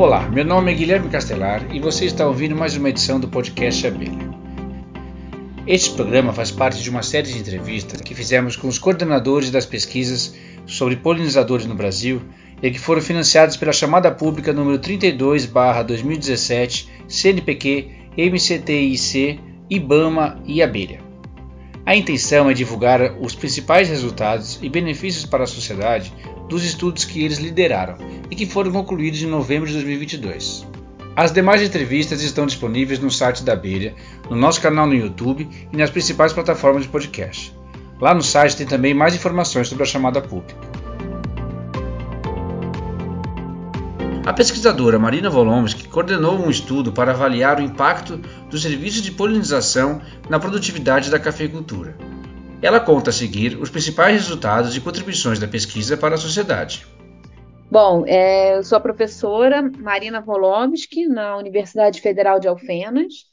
Olá, meu nome é Guilherme Castelar e você está ouvindo mais uma edição do podcast Abelha. Este programa faz parte de uma série de entrevistas que fizemos com os coordenadores das pesquisas sobre polinizadores no Brasil e que foram financiadas pela chamada pública número 32/2017 CNPq, MCTIC, IBAMA e Abelha. A intenção é divulgar os principais resultados e benefícios para a sociedade dos estudos que eles lideraram e que foram concluídos em novembro de 2022. As demais entrevistas estão disponíveis no site da Abelha, no nosso canal no YouTube e nas principais plataformas de podcast. Lá no site tem também mais informações sobre a chamada pública. A pesquisadora Marina Volomsky coordenou um estudo para avaliar o impacto dos serviços de polinização na produtividade da cafeicultura. Ela conta a seguir os principais resultados e contribuições da pesquisa para a sociedade. Bom, é, eu sou a professora Marina Volomsky, na Universidade Federal de Alfenas,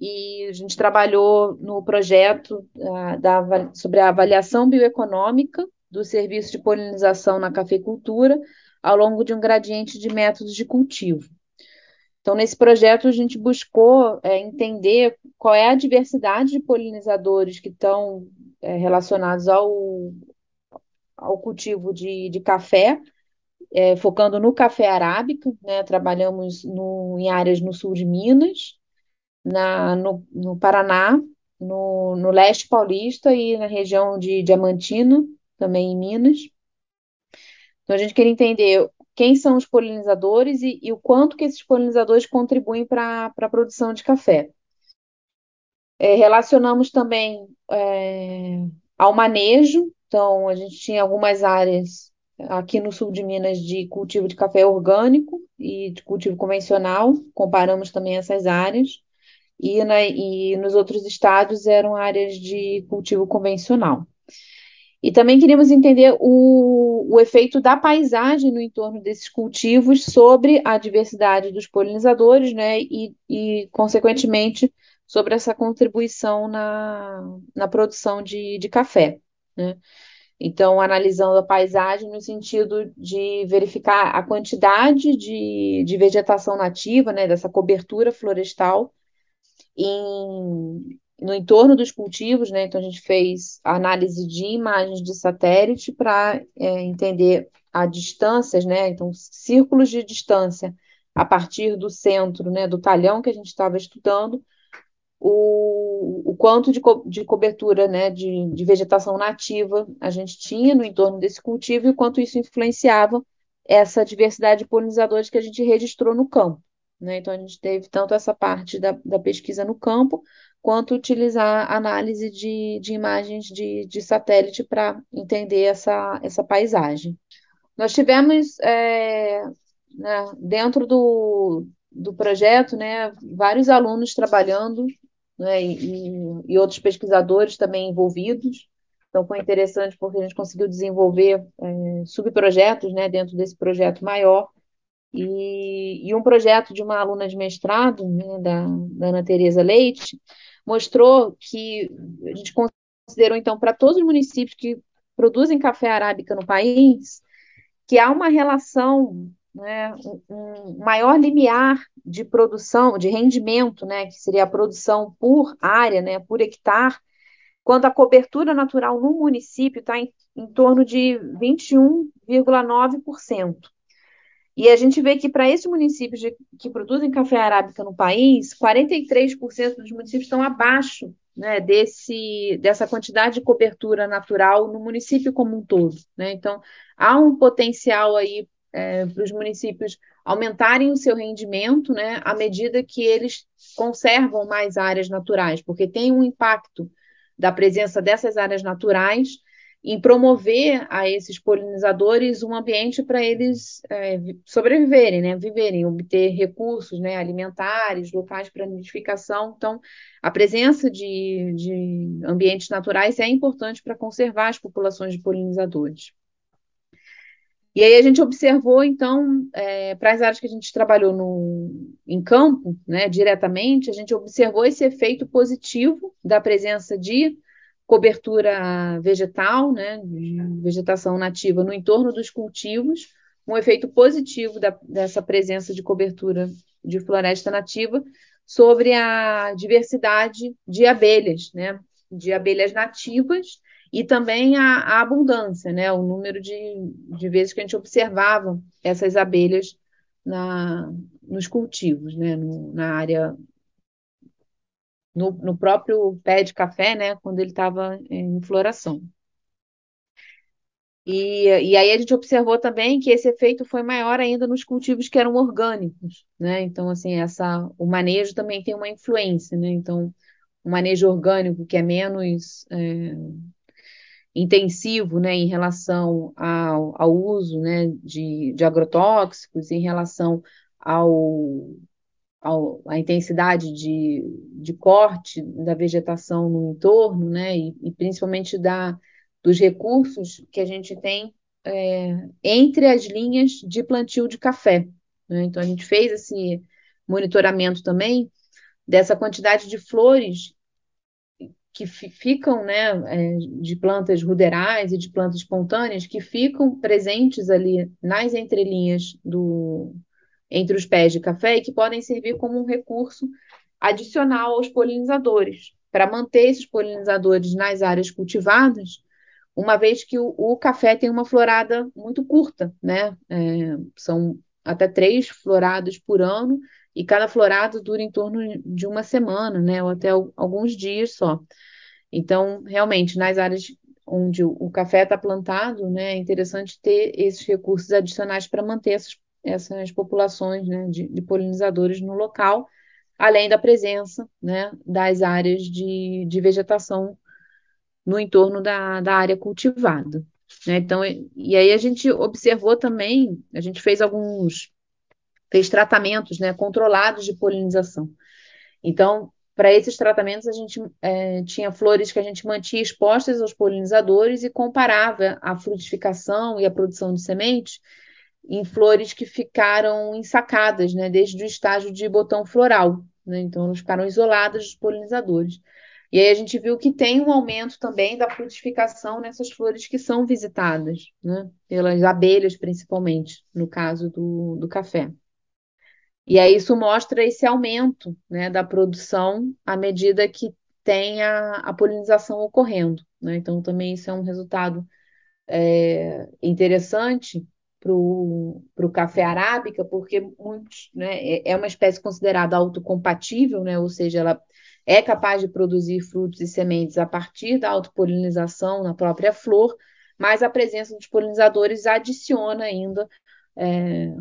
e a gente trabalhou no projeto uh, da, sobre a avaliação bioeconômica do serviço de polinização na cafeicultura ao longo de um gradiente de métodos de cultivo. Então, nesse projeto, a gente buscou é, entender qual é a diversidade de polinizadores que estão é, relacionados ao, ao cultivo de, de café, é, focando no café arábica, né? trabalhamos no, em áreas no sul de Minas, na, no, no Paraná, no, no leste paulista e na região de Diamantina, também em Minas. Então, a gente queria entender quem são os polinizadores e, e o quanto que esses polinizadores contribuem para a produção de café. É, relacionamos também é, ao manejo, então a gente tinha algumas áreas aqui no sul de Minas de cultivo de café orgânico e de cultivo convencional, comparamos também essas áreas, e, na, e nos outros estados eram áreas de cultivo convencional. E também queríamos entender o, o efeito da paisagem no entorno desses cultivos sobre a diversidade dos polinizadores, né, e, e consequentemente, sobre essa contribuição na, na produção de, de café. Né? Então, analisando a paisagem no sentido de verificar a quantidade de, de vegetação nativa, né, dessa cobertura florestal, em, no entorno dos cultivos, né? Então a gente fez análise de imagens de satélite para é, entender a distâncias, né? Então círculos de distância a partir do centro, né? Do talhão que a gente estava estudando, o, o quanto de, co de cobertura, né? De, de vegetação nativa a gente tinha no entorno desse cultivo e o quanto isso influenciava essa diversidade de polinizadores que a gente registrou no campo. Né? Então, a gente teve tanto essa parte da, da pesquisa no campo, quanto utilizar análise de, de imagens de, de satélite para entender essa, essa paisagem. Nós tivemos, é, né, dentro do, do projeto, né, vários alunos trabalhando né, e, e, outros pesquisadores também envolvidos. Então, foi interessante porque a gente conseguiu desenvolver é, subprojetos né, dentro desse projeto maior. E, e, um projeto de uma aluna de mestrado, né, da, da Ana Tereza Leite, mostrou que a gente considerou, então, para todos os municípios que produzem café arábica no país, que há uma relação, né, um maior limiar de produção, de rendimento, né, que seria a produção por área, né, por hectare, quando a cobertura natural no município está em, em torno de 21,9%. E a gente vê que para esses municípios que produzem café arábica no país, 43% dos municípios estão abaixo né, desse, dessa quantidade de cobertura natural no município como um todo. Né? Então, há um potencial aí é, para os municípios aumentarem o seu rendimento né, à medida que eles conservam mais áreas naturais, porque tem um impacto da presença dessas áreas naturais em promover a esses polinizadores um ambiente para eles é, sobreviverem, né, viverem, obter recursos né, alimentares, locais para nidificação. Então, a presença de, de ambientes naturais é importante para conservar as populações de polinizadores. E aí a gente observou, então, é, para as áreas que a gente trabalhou no, em campo, né, diretamente, a gente observou esse efeito positivo da presença de cobertura vegetal, né, vegetação nativa no entorno dos cultivos, um efeito positivo da, dessa presença de cobertura de floresta nativa sobre a diversidade de abelhas, né? De abelhas nativas e também a, a abundância, né? O número de, de vezes que a gente observava essas abelhas na, nos cultivos, né? No, na área no, no, próprio pé de café, né, quando ele estava em floração. E, e aí a gente observou também que esse efeito foi maior ainda nos cultivos que eram orgânicos, né? Então, assim, essa, o manejo também tem uma influência, né? Então, o manejo orgânico que é menos é, intensivo, né, em relação ao, ao uso, né, de, de agrotóxicos, em relação ao, à intensidade de, de corte da vegetação no entorno, né, e, e principalmente da dos recursos que a gente tem é, entre as linhas de plantio de café. Né? Então, a gente fez esse monitoramento também dessa quantidade de flores que ficam, né, é, de plantas ruderais e de plantas espontâneas, que ficam presentes ali nas entrelinhas do, entre os pés de café e que podem servir como um recurso adicional aos polinizadores, para manter esses polinizadores nas áreas cultivadas uma vez que o, o café tem uma florada muito curta, né? É, são até três floradas por ano, e cada florada dura em torno de uma semana, né? Ou até alguns dias só. Então, realmente, nas áreas onde o, o café está plantado, né, é interessante ter esses recursos adicionais para manter essas, essas populações né, de, de polinizadores no local, além da presença né, das áreas de, de vegetação no entorno da, da área cultivada. Né? Então, e aí a gente observou também, a gente fez alguns, fez tratamentos né, controlados de polinização. Então, para esses tratamentos, a gente é, tinha flores que a gente mantinha expostas aos polinizadores e comparava a frutificação e a produção de sementes em flores que ficaram ensacadas, né, desde o estágio de botão floral. Né? Então, elas ficaram isoladas dos polinizadores. E aí a gente viu que tem um aumento também da frutificação nessas flores que são visitadas, né? Pelas abelhas, principalmente, no caso do, do café. E aí isso mostra esse aumento né, da produção à medida que tem a, a polinização ocorrendo. Né? Então, também isso é um resultado é, interessante para o café arábica, porque muitos, né, é, é uma espécie considerada autocompatível, né, ou seja, ela é capaz de produzir frutos e sementes a partir da autopolinização na própria flor, mas a presença dos polinizadores adiciona ainda é,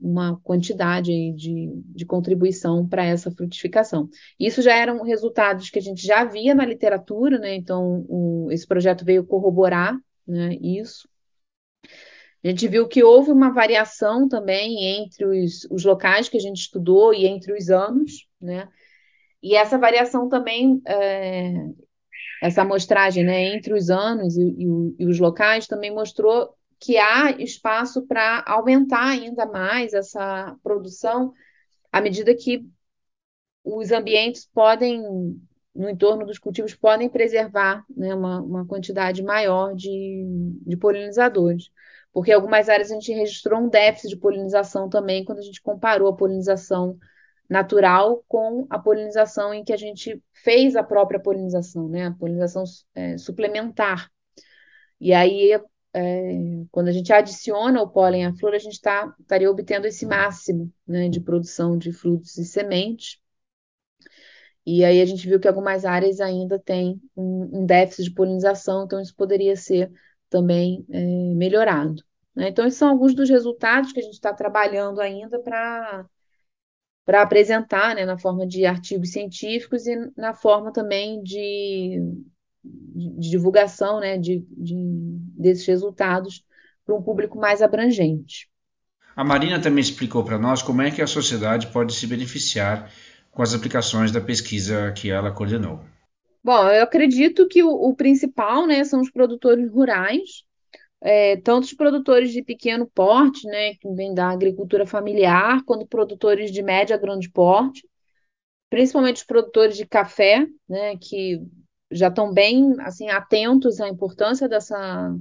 uma quantidade de, de contribuição para essa frutificação. Isso já eram resultados que a gente já via na literatura, né? Então, o, esse projeto veio corroborar né, isso. A gente viu que houve uma variação também entre os, os locais que a gente estudou e entre os anos, né? E essa variação também, é, essa amostragem né, entre os anos e, e, e os locais também mostrou que há espaço para aumentar ainda mais essa produção à medida que os ambientes podem, no entorno dos cultivos, podem preservar né, uma, uma, quantidade maior de, de polinizadores. Porque algumas áreas a gente registrou um déficit de polinização também quando a gente comparou a polinização natural com a polinização em que a gente fez a própria polinização, né? A polinização é, suplementar. E aí, é, quando a gente adiciona o pólen à flor, a gente tá, estaria obtendo esse máximo né, de produção de frutos e sementes. E aí a gente viu que algumas áreas ainda têm um, um déficit de polinização, então isso poderia ser também é, melhorado. Né? Então, esses são alguns dos resultados que a gente está trabalhando ainda para para apresentar né, na forma de artigos científicos e na forma também de, de divulgação né, de, de, desses resultados para um público mais abrangente. A Marina também explicou para nós como é que a sociedade pode se beneficiar com as aplicações da pesquisa que ela coordenou. Bom, eu acredito que o, o principal né, são os produtores rurais, é, tanto os produtores de pequeno porte, né, que vêm da agricultura familiar, quanto produtores de média grande porte, principalmente os produtores de café, né, que já estão bem assim atentos à importância dessa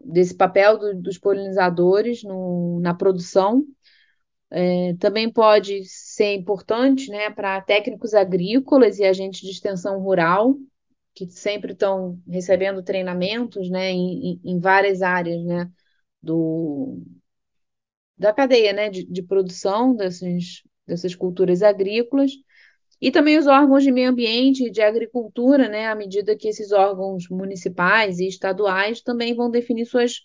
desse papel do, dos polinizadores no, na produção. É, também pode ser importante né, para técnicos agrícolas e agentes de extensão rural, que sempre estão recebendo treinamentos né, em, em várias áreas né, do, da cadeia né, de, de produção dessas, dessas culturas agrícolas. E também os órgãos de meio ambiente e de agricultura, né, à medida que esses órgãos municipais e estaduais também vão definir suas,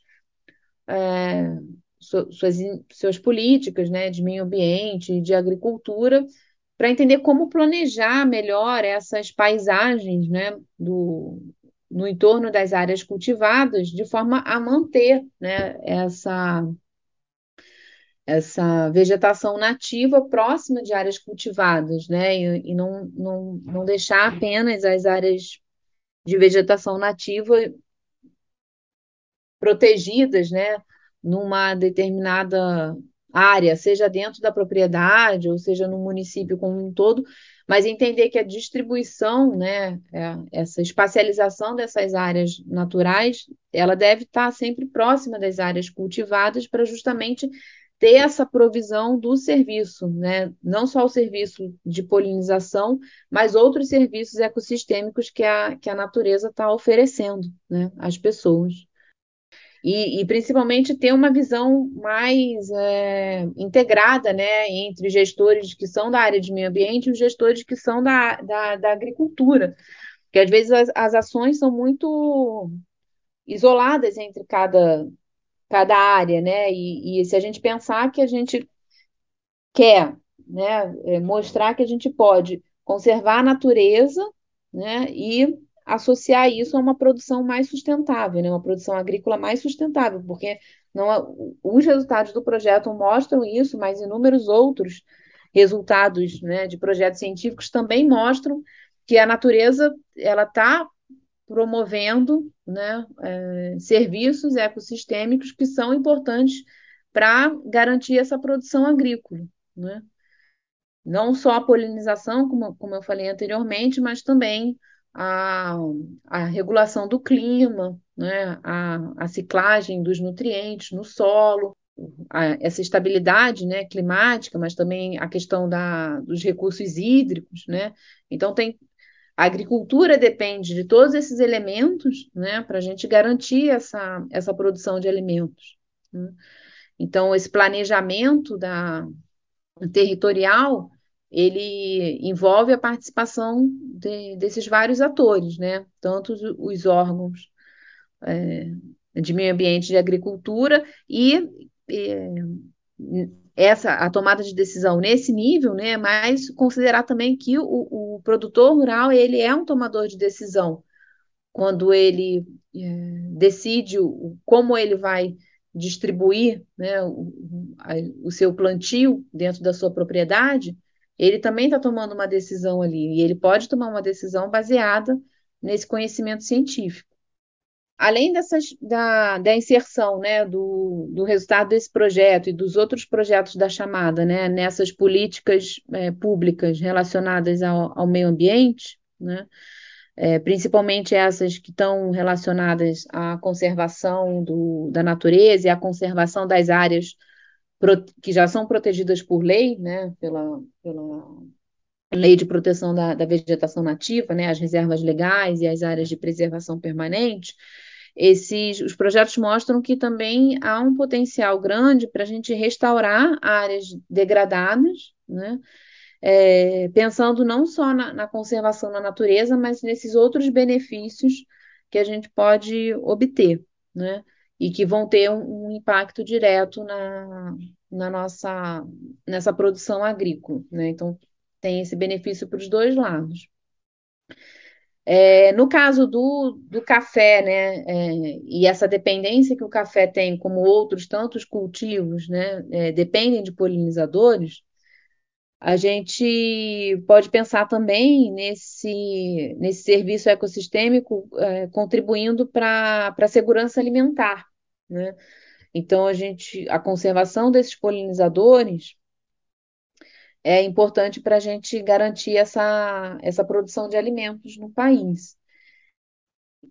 é, suas, suas políticas né, de meio ambiente de agricultura, para entender como planejar melhor essas paisagens né, do, no entorno das áreas cultivadas, de forma a manter né, essa essa vegetação nativa próxima de áreas cultivadas, né? E, e não, não, não deixar apenas as áreas de vegetação nativa protegidas, né? Numa determinada área, seja dentro da propriedade ou seja no município como um todo, mas entender que a distribuição, né, é, essa espacialização dessas áreas naturais, ela deve estar sempre próxima das áreas cultivadas para justamente ter essa provisão do serviço, né? não só o serviço de polinização, mas outros serviços ecossistêmicos que a, que a natureza está oferecendo né? às pessoas. E, e, principalmente ter uma visão mais é, integrada né? entre gestores que são da área de meio ambiente e os gestores que são da, da, da agricultura. Porque às vezes as, as ações são muito isoladas entre cada, cada área, né? E, e se a gente pensar que a gente quer, né, é, mostrar que a gente pode conservar a natureza, né, e associar isso a uma produção mais sustentável, né, uma produção agrícola mais sustentável, porque não, os resultados do projeto mostram isso, mas inúmeros outros resultados, né, de projetos científicos também mostram que a natureza ela está promovendo né, é, serviços ecossistêmicos que são importantes para garantir essa produção agrícola. Né? Não só a polinização, como, como eu falei anteriormente, mas também a, a regulação do clima, né? a, a ciclagem dos nutrientes no solo, a, essa estabilidade né, climática, mas também a questão da, dos recursos hídricos. Né? Então, tem a agricultura depende de todos esses elementos né, para a gente garantir essa, essa produção de alimentos. Né? Então, esse planejamento da, territorial ele envolve a participação de, desses vários atores, né? tanto os, os órgãos é, de meio ambiente e de agricultura e, e essa a tomada de decisão nesse nível, né, mas considerar também que o, o produtor rural ele é um tomador de decisão quando ele é, decide o, como ele vai distribuir né, o, o, seu plantio dentro da sua propriedade, ele também está tomando uma decisão ali e ele pode tomar uma decisão baseada nesse conhecimento científico. Além dessas, da, da inserção né, do, do resultado desse projeto e dos outros projetos da chamada, né, nessas políticas é, públicas relacionadas ao, ao, meio ambiente, né, é, principalmente essas que estão relacionadas à conservação do, da natureza e à conservação das áreas que já são protegidas por lei, né, pela, pela lei de proteção da, da vegetação nativa, né, as reservas legais e as áreas de preservação permanente, esses, os projetos mostram que também há um potencial grande para a gente restaurar áreas degradadas, né? É, pensando não só na, na, conservação da natureza, mas nesses outros benefícios que a gente pode obter, né? E que vão ter um, um impacto direto na, na nossa nessa produção agrícola, né? Então tem esse benefício para os dois lados. É, no caso do, do café, né, é, e essa dependência que o café tem, como outros tantos cultivos, né, é, dependem de polinizadores, a gente pode pensar também nesse, nesse serviço ecossistêmico é, contribuindo para a segurança alimentar, né? Então, a gente, a conservação desses polinizadores é importante para a gente garantir essa, essa produção de alimentos no país.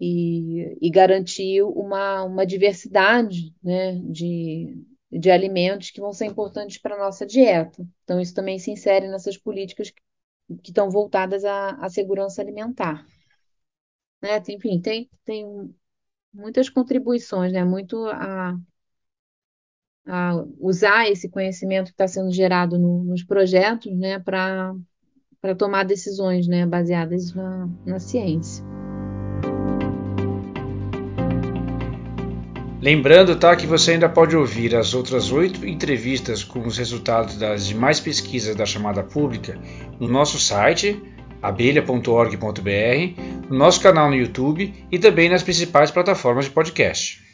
e, e garantir uma, uma diversidade né, de, de alimentos que vão ser importantes para a nossa dieta. Então, isso também se insere nessas políticas que, que estão voltadas à, à segurança alimentar. Né? Enfim, tem, tem muitas contribuições, né? muito a, a usar esse conhecimento que está sendo gerado no, nos projetos né? para tomar decisões né? baseadas na, na ciência. Lembrando, tá, que você ainda pode ouvir as outras oito entrevistas com os resultados das demais pesquisas da chamada pública no nosso site abelha.org.br, no nosso canal no YouTube e também nas principais plataformas de podcast.